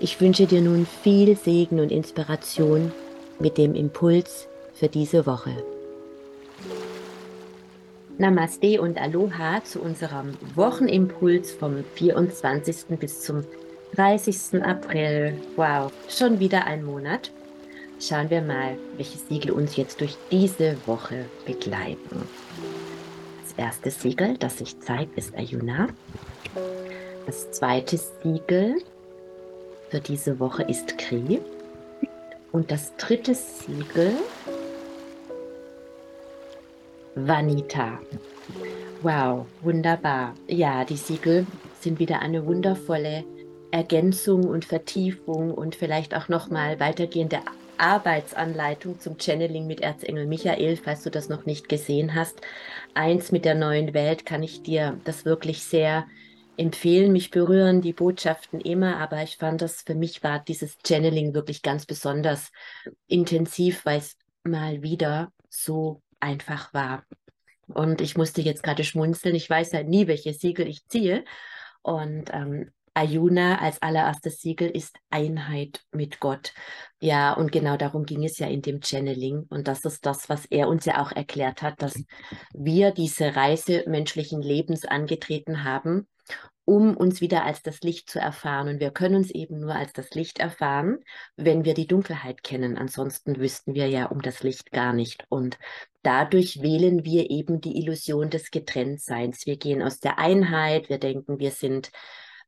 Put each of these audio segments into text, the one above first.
Ich wünsche dir nun viel Segen und Inspiration mit dem Impuls für diese Woche. Namaste und Aloha zu unserem Wochenimpuls vom 24. bis zum 30. April. Wow, schon wieder ein Monat. Schauen wir mal, welche Siegel uns jetzt durch diese Woche begleiten. Das erste Siegel, das sich zeigt, ist Ayuna. Das zweite Siegel für diese Woche ist Kri. Und das dritte Siegel, Vanita. Wow, wunderbar. Ja, die Siegel sind wieder eine wundervolle Ergänzung und Vertiefung und vielleicht auch nochmal weitergehende Arbeitsanleitung zum Channeling mit Erzengel Michael, falls du das noch nicht gesehen hast. Eins mit der neuen Welt kann ich dir das wirklich sehr. Mich berühren die Botschaften immer, aber ich fand das für mich war dieses Channeling wirklich ganz besonders intensiv, weil es mal wieder so einfach war. Und ich musste jetzt gerade schmunzeln. Ich weiß halt nie, welche Siegel ich ziehe. Und ähm, Ayuna als allererstes Siegel ist Einheit mit Gott. Ja, und genau darum ging es ja in dem Channeling. Und das ist das, was er uns ja auch erklärt hat, dass wir diese Reise menschlichen Lebens angetreten haben, um uns wieder als das Licht zu erfahren. Und wir können uns eben nur als das Licht erfahren, wenn wir die Dunkelheit kennen. Ansonsten wüssten wir ja um das Licht gar nicht. Und dadurch wählen wir eben die Illusion des Getrenntseins. Wir gehen aus der Einheit, wir denken, wir sind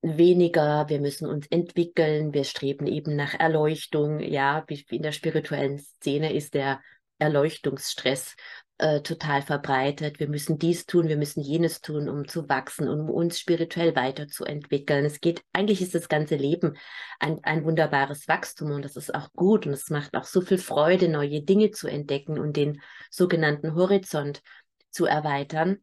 weniger, wir müssen uns entwickeln, wir streben eben nach Erleuchtung. Ja, wie in der spirituellen Szene ist der Erleuchtungsstress äh, total verbreitet. Wir müssen dies tun, wir müssen jenes tun, um zu wachsen, um uns spirituell weiterzuentwickeln. Es geht, eigentlich ist das ganze Leben ein, ein wunderbares Wachstum und das ist auch gut und es macht auch so viel Freude, neue Dinge zu entdecken und den sogenannten Horizont zu erweitern.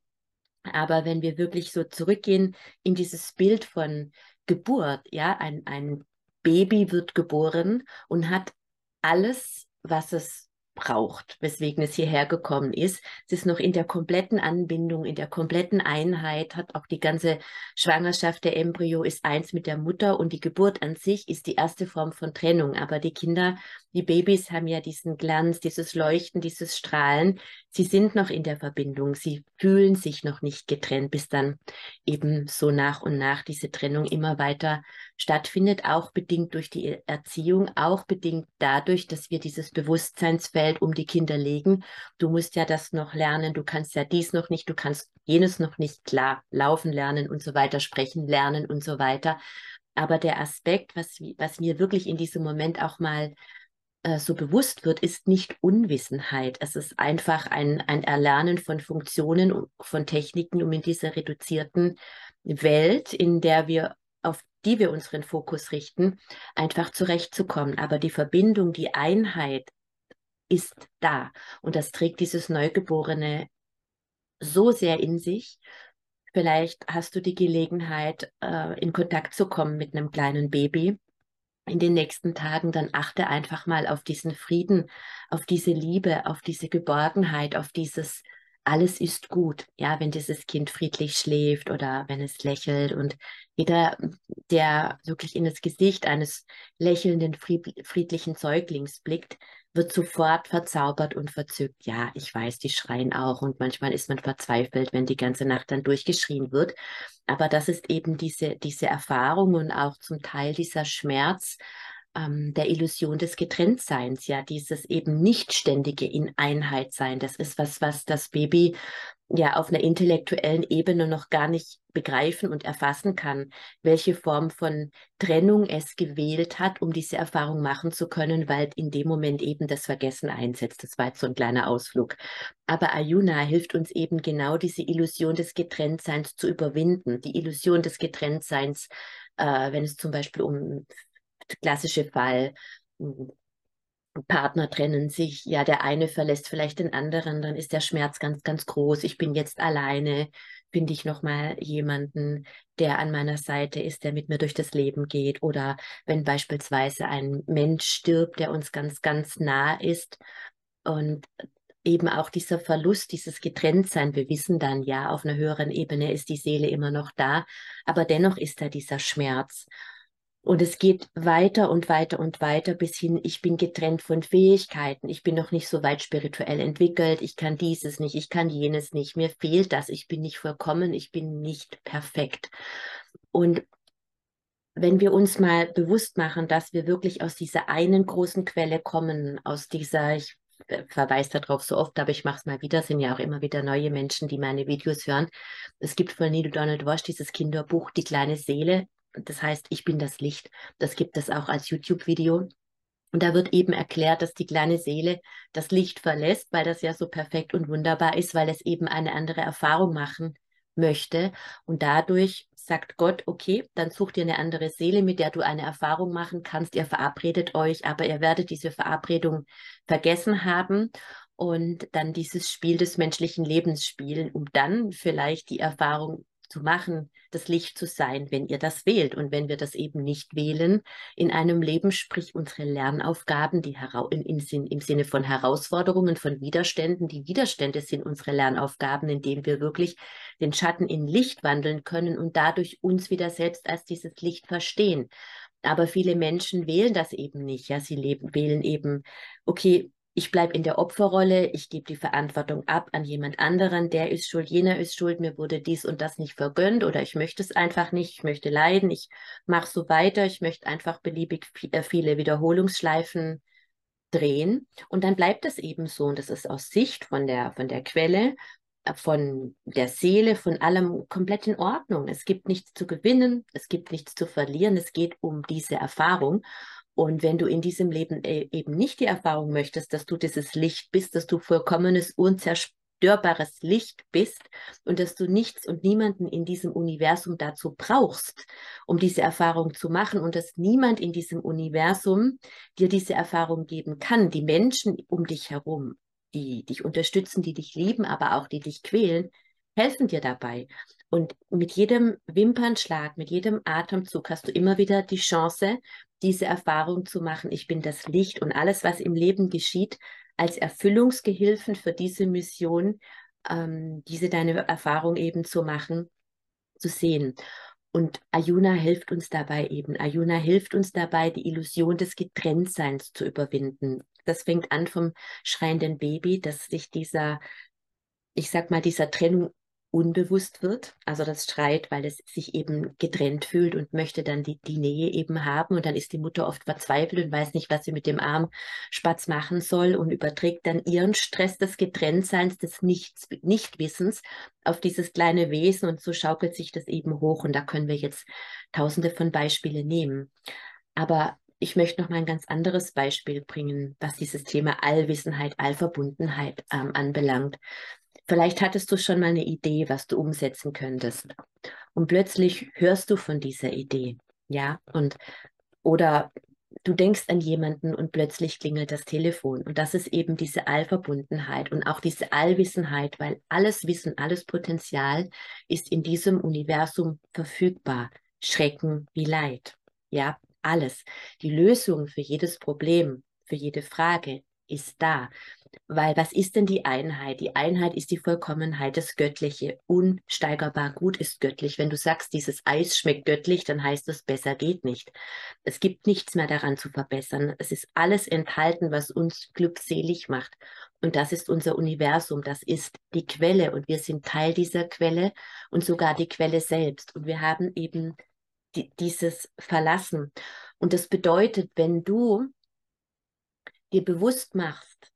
Aber wenn wir wirklich so zurückgehen in dieses Bild von Geburt, ja, ein, ein Baby wird geboren und hat alles, was es braucht, weswegen es hierher gekommen ist. Es ist noch in der kompletten Anbindung, in der kompletten Einheit, hat auch die ganze Schwangerschaft, der Embryo ist eins mit der Mutter und die Geburt an sich ist die erste Form von Trennung. Aber die Kinder, die Babys haben ja diesen Glanz, dieses Leuchten, dieses Strahlen. Sie sind noch in der Verbindung, sie fühlen sich noch nicht getrennt, bis dann eben so nach und nach diese Trennung immer weiter stattfindet, auch bedingt durch die Erziehung, auch bedingt dadurch, dass wir dieses Bewusstseinsfeld um die Kinder legen. Du musst ja das noch lernen, du kannst ja dies noch nicht, du kannst jenes noch nicht klar laufen lernen und so weiter, sprechen lernen und so weiter. Aber der Aspekt, was, was mir wirklich in diesem Moment auch mal äh, so bewusst wird, ist nicht Unwissenheit. Es ist einfach ein, ein Erlernen von Funktionen, von Techniken, um in dieser reduzierten Welt, in der wir auf die wir unseren Fokus richten, einfach zurechtzukommen. Aber die Verbindung, die Einheit ist da. Und das trägt dieses Neugeborene so sehr in sich. Vielleicht hast du die Gelegenheit, äh, in Kontakt zu kommen mit einem kleinen Baby in den nächsten Tagen, dann achte einfach mal auf diesen Frieden, auf diese Liebe, auf diese Geborgenheit, auf dieses alles ist gut, ja, wenn dieses Kind friedlich schläft oder wenn es lächelt und jeder, der wirklich in das Gesicht eines lächelnden, friedlichen Säuglings blickt, wird sofort verzaubert und verzückt. Ja, ich weiß, die schreien auch und manchmal ist man verzweifelt, wenn die ganze Nacht dann durchgeschrien wird. Aber das ist eben diese, diese Erfahrung und auch zum Teil dieser Schmerz, ähm, der Illusion des Getrenntseins, ja, dieses eben nicht ständige in Einheit sein. Das ist was, was das Baby ja auf einer intellektuellen Ebene noch gar nicht begreifen und erfassen kann, welche Form von Trennung es gewählt hat, um diese Erfahrung machen zu können, weil in dem Moment eben das Vergessen einsetzt. Das war jetzt so ein kleiner Ausflug. Aber Ayuna hilft uns eben genau diese Illusion des Getrenntseins zu überwinden. Die Illusion des Getrenntseins, äh, wenn es zum Beispiel um klassische Fall Partner trennen sich, ja, der eine verlässt vielleicht den anderen, dann ist der Schmerz ganz, ganz groß. Ich bin jetzt alleine, finde ich nochmal jemanden, der an meiner Seite ist, der mit mir durch das Leben geht. Oder wenn beispielsweise ein Mensch stirbt, der uns ganz, ganz nah ist und eben auch dieser Verlust, dieses Getrenntsein, wir wissen dann ja, auf einer höheren Ebene ist die Seele immer noch da, aber dennoch ist da dieser Schmerz. Und es geht weiter und weiter und weiter bis hin, ich bin getrennt von Fähigkeiten, ich bin noch nicht so weit spirituell entwickelt, ich kann dieses nicht, ich kann jenes nicht, mir fehlt das, ich bin nicht vollkommen, ich bin nicht perfekt. Und wenn wir uns mal bewusst machen, dass wir wirklich aus dieser einen großen Quelle kommen, aus dieser, ich äh, verweise darauf so oft, aber ich mache es mal wieder, sind ja auch immer wieder neue Menschen, die meine Videos hören. Es gibt von Neil Donald Walsh dieses Kinderbuch Die kleine Seele, das heißt, ich bin das Licht. Das gibt es auch als YouTube-Video. Und da wird eben erklärt, dass die kleine Seele das Licht verlässt, weil das ja so perfekt und wunderbar ist, weil es eben eine andere Erfahrung machen möchte. Und dadurch sagt Gott, okay, dann such dir eine andere Seele, mit der du eine Erfahrung machen kannst. Ihr verabredet euch, aber ihr werdet diese Verabredung vergessen haben und dann dieses Spiel des menschlichen Lebens spielen, um dann vielleicht die Erfahrung zu machen, das Licht zu sein, wenn ihr das wählt. Und wenn wir das eben nicht wählen in einem Leben, sprich unsere Lernaufgaben, die im, im Sinne von Herausforderungen, von Widerständen, die Widerstände sind unsere Lernaufgaben, indem wir wirklich den Schatten in Licht wandeln können und dadurch uns wieder selbst als dieses Licht verstehen. Aber viele Menschen wählen das eben nicht. Ja, sie leben, wählen eben, okay, ich bleibe in der Opferrolle, ich gebe die Verantwortung ab an jemand anderen, der ist schuld, jener ist schuld, mir wurde dies und das nicht vergönnt oder ich möchte es einfach nicht, ich möchte leiden, ich mache so weiter, ich möchte einfach beliebig äh, viele Wiederholungsschleifen drehen und dann bleibt es eben so und das ist aus Sicht von der, von der Quelle, äh, von der Seele, von allem komplett in Ordnung. Es gibt nichts zu gewinnen, es gibt nichts zu verlieren, es geht um diese Erfahrung und wenn du in diesem Leben äh, eben nicht die Erfahrung möchtest, dass du dieses Licht bist, dass du vollkommenes, unzerstörbares Licht bist und dass du nichts und niemanden in diesem Universum dazu brauchst, um diese Erfahrung zu machen und dass niemand in diesem Universum dir diese Erfahrung geben kann, die Menschen um dich herum, die dich unterstützen, die dich lieben, aber auch die dich quälen, helfen dir dabei. Und mit jedem Wimpernschlag, mit jedem Atemzug hast du immer wieder die Chance, diese Erfahrung zu machen, ich bin das Licht und alles, was im Leben geschieht, als Erfüllungsgehilfen für diese Mission, ähm, diese deine Erfahrung eben zu machen, zu sehen. Und Ayuna hilft uns dabei eben. Ayuna hilft uns dabei, die Illusion des Getrenntseins zu überwinden. Das fängt an vom schreienden Baby, dass sich dieser, ich sag mal, dieser Trennung unbewusst wird. Also das schreit, weil es sich eben getrennt fühlt und möchte dann die, die Nähe eben haben. Und dann ist die Mutter oft verzweifelt und weiß nicht, was sie mit dem Arm Spatz machen soll und überträgt dann ihren Stress des Getrenntseins, des Nichts, Nichtwissens auf dieses kleine Wesen. Und so schaukelt sich das eben hoch. Und da können wir jetzt tausende von Beispielen nehmen. Aber ich möchte noch mal ein ganz anderes Beispiel bringen, was dieses Thema Allwissenheit, Allverbundenheit ähm, anbelangt. Vielleicht hattest du schon mal eine Idee, was du umsetzen könntest. Und plötzlich hörst du von dieser Idee, ja, und oder du denkst an jemanden und plötzlich klingelt das Telefon. Und das ist eben diese Allverbundenheit und auch diese Allwissenheit, weil alles Wissen, alles Potenzial ist in diesem Universum verfügbar. Schrecken wie Leid. Ja, alles. Die Lösung für jedes Problem, für jede Frage ist da. Weil was ist denn die Einheit? Die Einheit ist die Vollkommenheit, das Göttliche. Unsteigerbar gut ist göttlich. Wenn du sagst, dieses Eis schmeckt göttlich, dann heißt das, besser geht nicht. Es gibt nichts mehr daran zu verbessern. Es ist alles enthalten, was uns glückselig macht. Und das ist unser Universum, das ist die Quelle. Und wir sind Teil dieser Quelle und sogar die Quelle selbst. Und wir haben eben die, dieses Verlassen. Und das bedeutet, wenn du dir bewusst machst,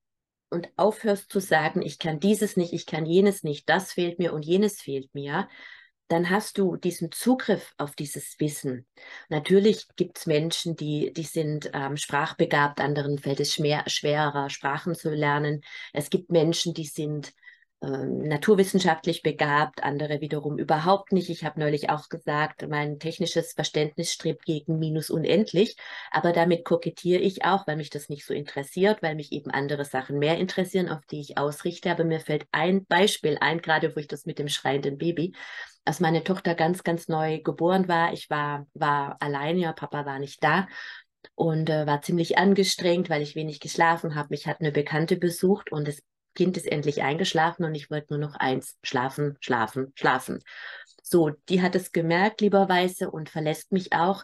und aufhörst zu sagen, ich kann dieses nicht, ich kann jenes nicht, das fehlt mir und jenes fehlt mir, dann hast du diesen Zugriff auf dieses Wissen. Natürlich gibt es Menschen, die, die sind ähm, sprachbegabt, anderen fällt es schwer, schwerer, Sprachen zu lernen. Es gibt Menschen, die sind ähm, naturwissenschaftlich begabt, andere wiederum überhaupt nicht. Ich habe neulich auch gesagt, mein technisches Verständnis strebt gegen minus unendlich, aber damit kokettiere ich auch, weil mich das nicht so interessiert, weil mich eben andere Sachen mehr interessieren, auf die ich ausrichte. Aber mir fällt ein Beispiel ein, gerade wo ich das mit dem schreienden Baby, als meine Tochter ganz, ganz neu geboren war. Ich war, war allein, ja, Papa war nicht da und äh, war ziemlich angestrengt, weil ich wenig geschlafen habe. Mich hat eine Bekannte besucht und es Kind ist endlich eingeschlafen und ich wollte nur noch eins, schlafen, schlafen, schlafen. So, die hat es gemerkt, lieberweise, und verlässt mich auch.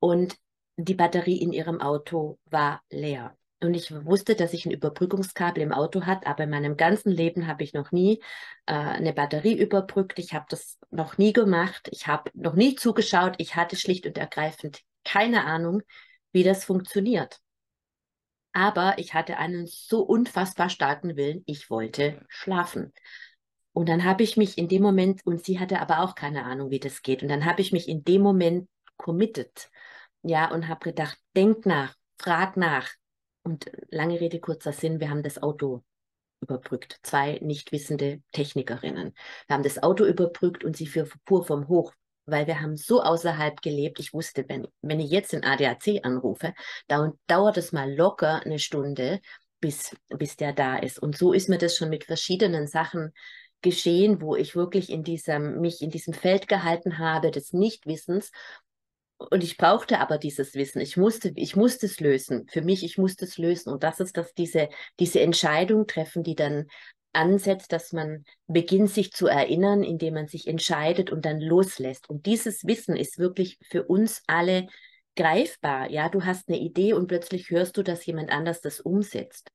Und die Batterie in ihrem Auto war leer. Und ich wusste, dass ich ein Überbrückungskabel im Auto hat, aber in meinem ganzen Leben habe ich noch nie äh, eine Batterie überbrückt. Ich habe das noch nie gemacht. Ich habe noch nie zugeschaut. Ich hatte schlicht und ergreifend keine Ahnung, wie das funktioniert. Aber ich hatte einen so unfassbar starken Willen, ich wollte schlafen. Und dann habe ich mich in dem Moment, und sie hatte aber auch keine Ahnung, wie das geht, und dann habe ich mich in dem Moment committed, ja, und habe gedacht, denk nach, frag nach. Und lange Rede, kurzer Sinn, wir haben das Auto überbrückt. Zwei nicht wissende Technikerinnen. Wir haben das Auto überbrückt und sie fuhr vom Hoch weil wir haben so außerhalb gelebt. Ich wusste, wenn, wenn ich jetzt den ADAC anrufe, dann dauert es mal locker eine Stunde, bis, bis der da ist. Und so ist mir das schon mit verschiedenen Sachen geschehen, wo ich wirklich in diesem, mich in diesem Feld gehalten habe des Nichtwissens. Und ich brauchte aber dieses Wissen. Ich musste, ich musste es lösen. Für mich, ich musste es lösen. Und das ist das, diese, diese Entscheidung treffen, die dann ansetzt, dass man beginnt, sich zu erinnern, indem man sich entscheidet und dann loslässt. Und dieses Wissen ist wirklich für uns alle greifbar. Ja, du hast eine Idee und plötzlich hörst du, dass jemand anders das umsetzt.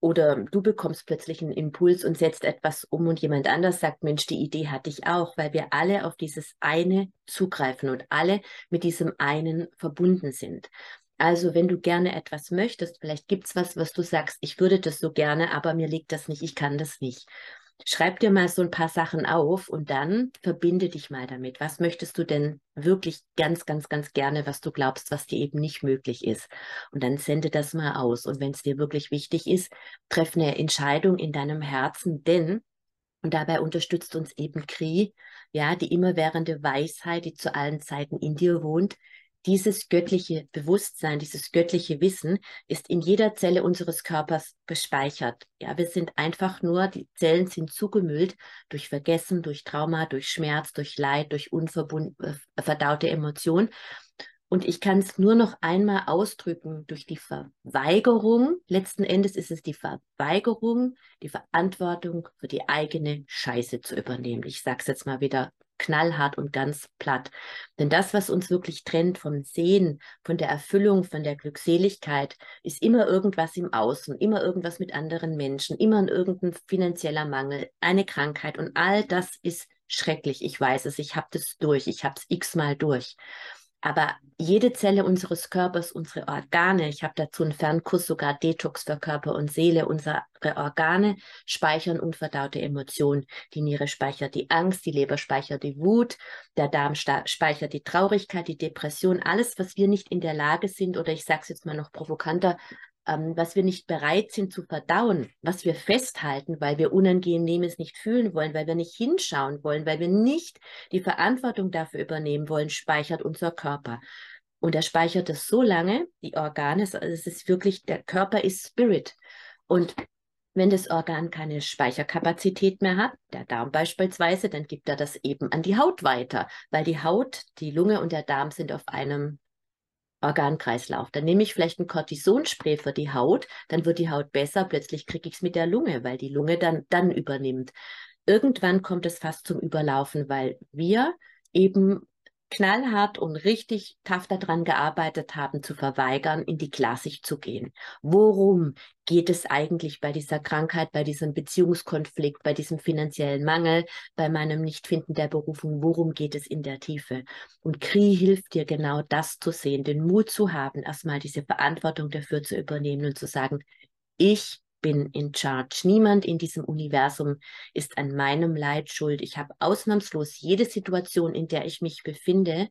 Oder du bekommst plötzlich einen Impuls und setzt etwas um und jemand anders sagt, Mensch, die Idee hatte ich auch, weil wir alle auf dieses eine zugreifen und alle mit diesem einen verbunden sind. Also, wenn du gerne etwas möchtest, vielleicht gibt es was, was du sagst, ich würde das so gerne, aber mir liegt das nicht, ich kann das nicht. Schreib dir mal so ein paar Sachen auf und dann verbinde dich mal damit. Was möchtest du denn wirklich ganz, ganz, ganz gerne, was du glaubst, was dir eben nicht möglich ist? Und dann sende das mal aus. Und wenn es dir wirklich wichtig ist, treff eine Entscheidung in deinem Herzen, denn und dabei unterstützt uns eben Kri, ja, die immerwährende Weisheit, die zu allen Zeiten in dir wohnt, dieses göttliche Bewusstsein, dieses göttliche Wissen ist in jeder Zelle unseres Körpers gespeichert. Ja, wir sind einfach nur, die Zellen sind zugemüllt durch Vergessen, durch Trauma, durch Schmerz, durch Leid, durch unverdaute äh, Emotionen. Und ich kann es nur noch einmal ausdrücken durch die Verweigerung. Letzten Endes ist es die Verweigerung, die Verantwortung für die eigene Scheiße zu übernehmen. Ich sage es jetzt mal wieder knallhart und ganz platt. Denn das, was uns wirklich trennt vom Sehen, von der Erfüllung, von der Glückseligkeit, ist immer irgendwas im Außen, immer irgendwas mit anderen Menschen, immer irgendein finanzieller Mangel, eine Krankheit und all das ist schrecklich. Ich weiß es, ich habe das durch, ich habe es x-mal durch. Aber jede Zelle unseres Körpers, unsere Organe, ich habe dazu einen Fernkurs sogar Detox für Körper und Seele, unsere Organe speichern unverdaute Emotionen. Die Niere speichert die Angst, die Leber speichert die Wut, der Darm speichert die Traurigkeit, die Depression, alles, was wir nicht in der Lage sind, oder ich sage es jetzt mal noch provokanter, ähm, was wir nicht bereit sind zu verdauen, was wir festhalten, weil wir Unangenehmes nicht fühlen wollen, weil wir nicht hinschauen wollen, weil wir nicht die Verantwortung dafür übernehmen wollen, speichert unser Körper. Und er speichert es so lange, die Organe, also es ist wirklich, der Körper ist Spirit. Und wenn das Organ keine Speicherkapazität mehr hat, der Darm beispielsweise, dann gibt er das eben an die Haut weiter, weil die Haut, die Lunge und der Darm sind auf einem Organkreislauf. Dann nehme ich vielleicht ein Cortisonspray für die Haut, dann wird die Haut besser, plötzlich kriege ich es mit der Lunge, weil die Lunge dann, dann übernimmt. Irgendwann kommt es fast zum Überlaufen, weil wir eben knallhart und richtig tough daran gearbeitet haben, zu verweigern, in die Klassik zu gehen. Worum geht es eigentlich bei dieser Krankheit, bei diesem Beziehungskonflikt, bei diesem finanziellen Mangel, bei meinem Nichtfinden der Berufung? Worum geht es in der Tiefe? Und Kri hilft dir genau das zu sehen, den Mut zu haben, erstmal diese Verantwortung dafür zu übernehmen und zu sagen, ich bin in charge. Niemand in diesem Universum ist an meinem Leid schuld. Ich habe ausnahmslos jede Situation, in der ich mich befinde,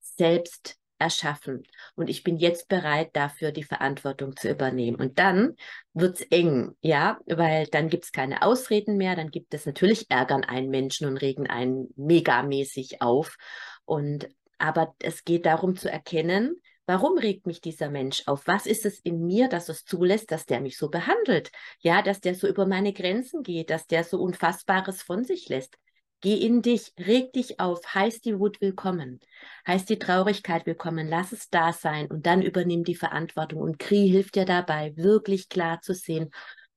selbst erschaffen. Und ich bin jetzt bereit, dafür die Verantwortung zu übernehmen. Und dann wird's eng, ja, weil dann gibt's keine Ausreden mehr, dann gibt es natürlich Ärgern einen Menschen und regen einen megamäßig auf. Und aber es geht darum zu erkennen, Warum regt mich dieser Mensch auf? Was ist es in mir, dass es zulässt, dass der mich so behandelt? Ja, dass der so über meine Grenzen geht, dass der so Unfassbares von sich lässt. Geh in dich, reg dich auf, heißt die Wut willkommen, heißt die Traurigkeit willkommen, lass es da sein und dann übernimm die Verantwortung. Und Kri hilft dir dabei, wirklich klar zu sehen.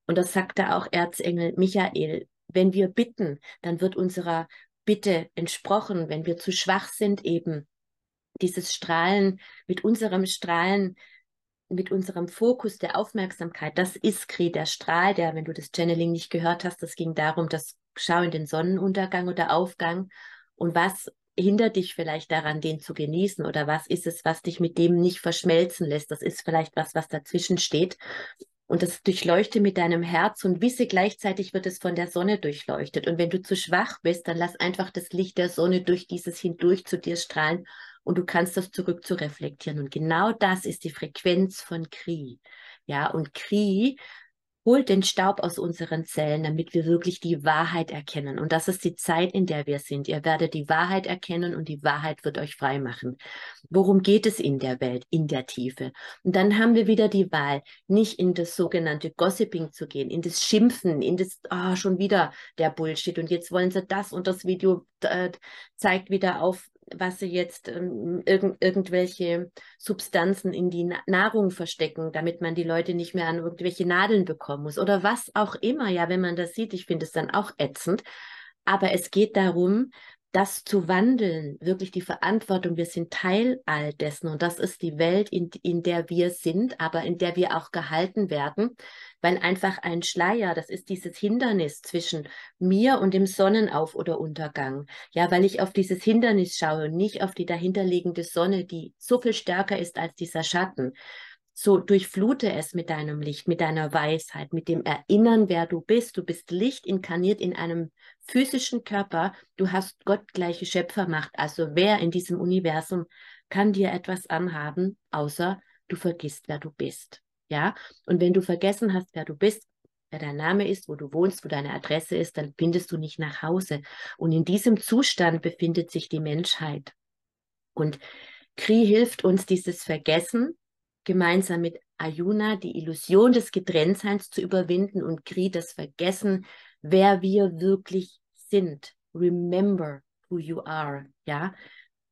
Und das sagte auch Erzengel Michael, wenn wir bitten, dann wird unserer Bitte entsprochen, wenn wir zu schwach sind eben, dieses Strahlen, mit unserem Strahlen, mit unserem Fokus der Aufmerksamkeit, das ist Kri, der Strahl, der, wenn du das Channeling nicht gehört hast, das ging darum, dass schau in den Sonnenuntergang oder Aufgang und was hindert dich vielleicht daran, den zu genießen oder was ist es, was dich mit dem nicht verschmelzen lässt? Das ist vielleicht was, was dazwischen steht. Und das durchleuchte mit deinem Herz und wisse gleichzeitig wird es von der Sonne durchleuchtet. Und wenn du zu schwach bist, dann lass einfach das Licht der Sonne durch dieses hindurch zu dir strahlen und du kannst das zurück zu reflektieren. Und genau das ist die Frequenz von Kri. Ja, und Kri holt den Staub aus unseren Zellen, damit wir wirklich die Wahrheit erkennen. Und das ist die Zeit, in der wir sind. Ihr werdet die Wahrheit erkennen und die Wahrheit wird euch frei machen. Worum geht es in der Welt, in der Tiefe? Und dann haben wir wieder die Wahl, nicht in das sogenannte Gossiping zu gehen, in das Schimpfen, in das, ah, oh, schon wieder der Bullshit und jetzt wollen sie das und das Video äh, zeigt wieder auf, was sie jetzt ähm, irg irgendwelche Substanzen in die Na Nahrung verstecken, damit man die Leute nicht mehr an irgendwelche Nadeln bekommen muss oder was auch immer. Ja, wenn man das sieht, ich finde es dann auch ätzend. Aber es geht darum, das zu wandeln, wirklich die Verantwortung, wir sind Teil all dessen und das ist die Welt, in, in der wir sind, aber in der wir auch gehalten werden, weil einfach ein Schleier, das ist dieses Hindernis zwischen mir und dem Sonnenauf- oder Untergang. Ja, weil ich auf dieses Hindernis schaue, nicht auf die dahinterliegende Sonne, die so viel stärker ist als dieser Schatten. So durchflute es mit deinem Licht, mit deiner Weisheit, mit dem Erinnern, wer du bist. Du bist Licht inkarniert in einem physischen Körper. Du hast gottgleiche Schöpfermacht. Also wer in diesem Universum kann dir etwas anhaben, außer du vergisst, wer du bist. Ja? Und wenn du vergessen hast, wer du bist, wer dein Name ist, wo du wohnst, wo deine Adresse ist, dann findest du nicht nach Hause. Und in diesem Zustand befindet sich die Menschheit. Und Kri hilft uns, dieses Vergessen gemeinsam mit Ayuna die Illusion des Getrenntseins zu überwinden und Kri das Vergessen, wer wir wirklich sind. Remember who you are, ja?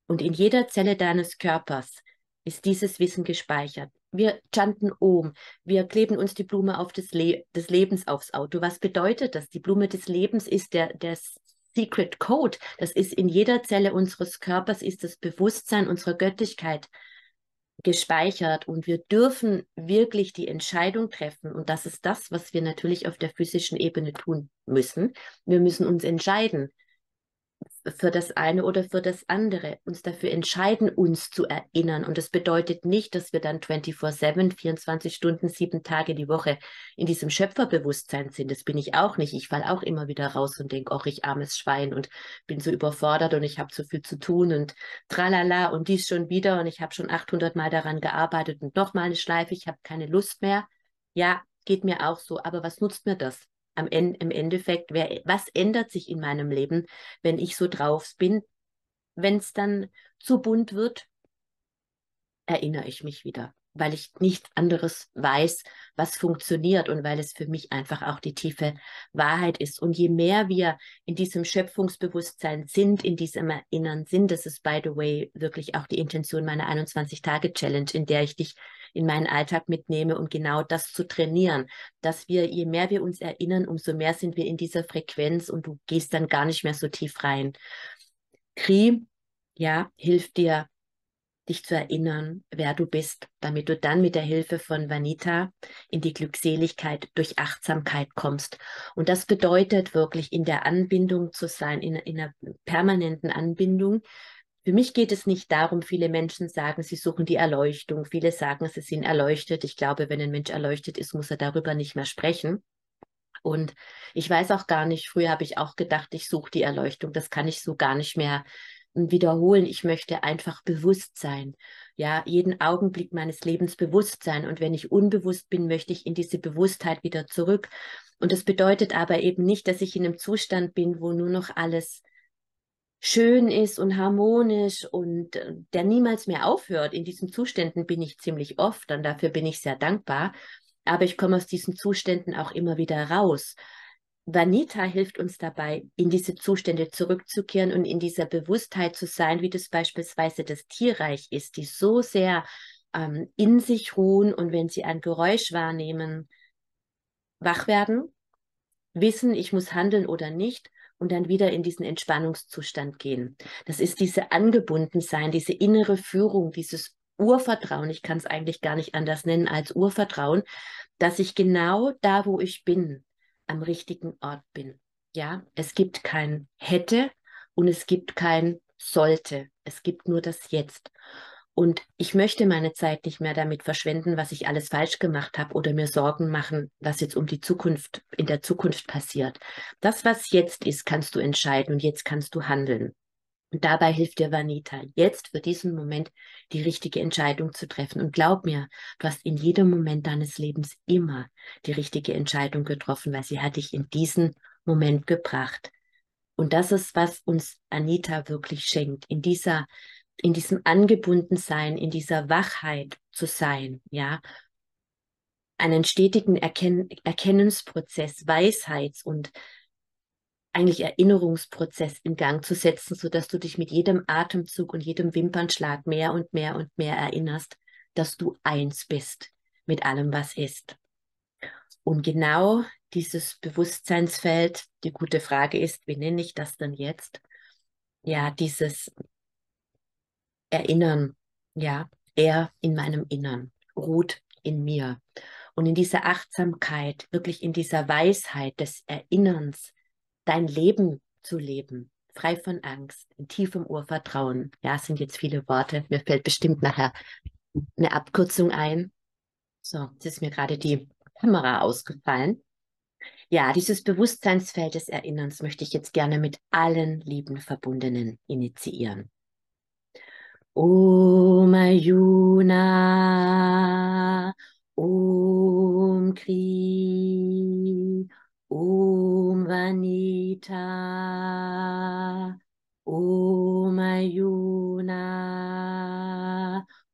Und in jeder Zelle deines Körpers ist dieses Wissen gespeichert. Wir chanten Om, wir kleben uns die Blume auf des, Le des Lebens aufs Auto. Was bedeutet das? Die Blume des Lebens ist der, der Secret Code. Das ist in jeder Zelle unseres Körpers, ist das Bewusstsein unserer Göttlichkeit gespeichert und wir dürfen wirklich die Entscheidung treffen und das ist das, was wir natürlich auf der physischen Ebene tun müssen. Wir müssen uns entscheiden für das eine oder für das andere, uns dafür entscheiden, uns zu erinnern. Und das bedeutet nicht, dass wir dann 24-7, 24 Stunden, sieben Tage die Woche in diesem Schöpferbewusstsein sind. Das bin ich auch nicht. Ich falle auch immer wieder raus und denke, ach, ich armes Schwein und bin so überfordert und ich habe so viel zu tun und tralala und dies schon wieder und ich habe schon 800 Mal daran gearbeitet und nochmal eine Schleife, ich habe keine Lust mehr. Ja, geht mir auch so. Aber was nutzt mir das? Am Ende, im Endeffekt, wer, was ändert sich in meinem Leben, wenn ich so drauf bin? Wenn es dann zu bunt wird, erinnere ich mich wieder, weil ich nichts anderes weiß, was funktioniert und weil es für mich einfach auch die tiefe Wahrheit ist. Und je mehr wir in diesem Schöpfungsbewusstsein sind, in diesem Erinnern sind, das ist, by the way, wirklich auch die Intention meiner 21-Tage-Challenge, in der ich dich in meinen Alltag mitnehme, um genau das zu trainieren, dass wir, je mehr wir uns erinnern, umso mehr sind wir in dieser Frequenz und du gehst dann gar nicht mehr so tief rein. Kri, ja, hilft dir, dich zu erinnern, wer du bist, damit du dann mit der Hilfe von Vanita in die Glückseligkeit durch Achtsamkeit kommst. Und das bedeutet wirklich in der Anbindung zu sein, in, in einer permanenten Anbindung für mich geht es nicht darum, viele Menschen sagen, sie suchen die Erleuchtung. Viele sagen, sie sind erleuchtet. Ich glaube, wenn ein Mensch erleuchtet ist, muss er darüber nicht mehr sprechen. Und ich weiß auch gar nicht, früher habe ich auch gedacht, ich suche die Erleuchtung. Das kann ich so gar nicht mehr wiederholen, ich möchte einfach bewusst sein. Ja, jeden Augenblick meines Lebens bewusst sein. Und wenn ich unbewusst bin, möchte ich in diese Bewusstheit wieder zurück. Und das bedeutet aber eben nicht, dass ich in einem Zustand bin, wo nur noch alles schön ist und harmonisch und äh, der niemals mehr aufhört. In diesen Zuständen bin ich ziemlich oft und dafür bin ich sehr dankbar. Aber ich komme aus diesen Zuständen auch immer wieder raus. Vanita hilft uns dabei, in diese Zustände zurückzukehren und in dieser Bewusstheit zu sein, wie das beispielsweise das Tierreich ist, die so sehr ähm, in sich ruhen und wenn sie ein Geräusch wahrnehmen, wach werden, wissen, ich muss handeln oder nicht und dann wieder in diesen Entspannungszustand gehen. Das ist diese Angebundensein, diese innere Führung, dieses Urvertrauen, ich kann es eigentlich gar nicht anders nennen als Urvertrauen, dass ich genau da, wo ich bin, am richtigen Ort bin. Ja, es gibt kein hätte und es gibt kein sollte. Es gibt nur das Jetzt. Und ich möchte meine Zeit nicht mehr damit verschwenden, was ich alles falsch gemacht habe oder mir Sorgen machen, was jetzt um die Zukunft, in der Zukunft passiert. Das, was jetzt ist, kannst du entscheiden und jetzt kannst du handeln. Und dabei hilft dir Vanita, jetzt für diesen Moment die richtige Entscheidung zu treffen. Und glaub mir, du hast in jedem Moment deines Lebens immer die richtige Entscheidung getroffen, weil sie hat dich in diesen Moment gebracht. Und das ist, was uns Anita wirklich schenkt, in dieser, in diesem Angebundensein, in dieser Wachheit zu sein, ja. Einen stetigen Erken Erkennungsprozess, Weisheits- und eigentlich Erinnerungsprozess in Gang zu setzen, so dass du dich mit jedem Atemzug und jedem Wimpernschlag mehr und mehr und mehr erinnerst, dass du eins bist mit allem, was ist. Und genau dieses Bewusstseinsfeld, die gute Frage ist, wie nenne ich das denn jetzt? Ja, dieses Erinnern, ja, er in meinem Innern, ruht in mir. Und in dieser Achtsamkeit, wirklich in dieser Weisheit des Erinnerns, dein Leben zu leben, frei von Angst, in tiefem Urvertrauen. Ja, es sind jetzt viele Worte. Mir fällt bestimmt nachher eine Abkürzung ein. So, jetzt ist mir gerade die Kamera ausgefallen. Ja, dieses Bewusstseinsfeld des Erinnerns möchte ich jetzt gerne mit allen lieben Verbundenen initiieren. Om Ayuna, Om Kri, Om Vanita, Om Ayuna,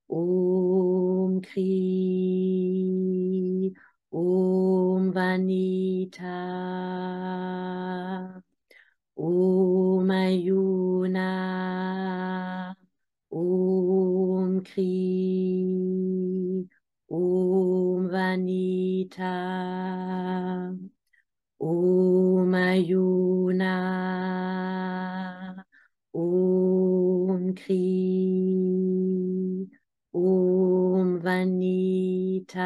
Om Kri, Om Vanita, Om Ayuna, Om Kri, Om Vanita. Om Ayuna, Om Kri, Om Vanita.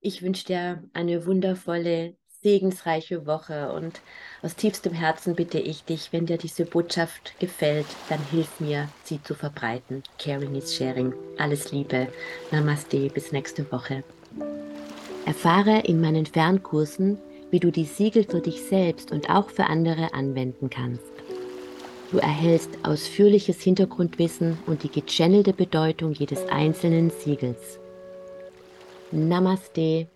Ich wünsche dir eine wundervolle, segensreiche Woche und aus tiefstem Herzen bitte ich dich, wenn dir diese Botschaft gefällt, dann hilf mir, sie zu verbreiten. Caring is sharing. Alles Liebe. Namaste. Bis nächste Woche. Erfahre in meinen Fernkursen, wie du die Siegel für dich selbst und auch für andere anwenden kannst. Du erhältst ausführliches Hintergrundwissen und die gechannelte Bedeutung jedes einzelnen Siegels. Namaste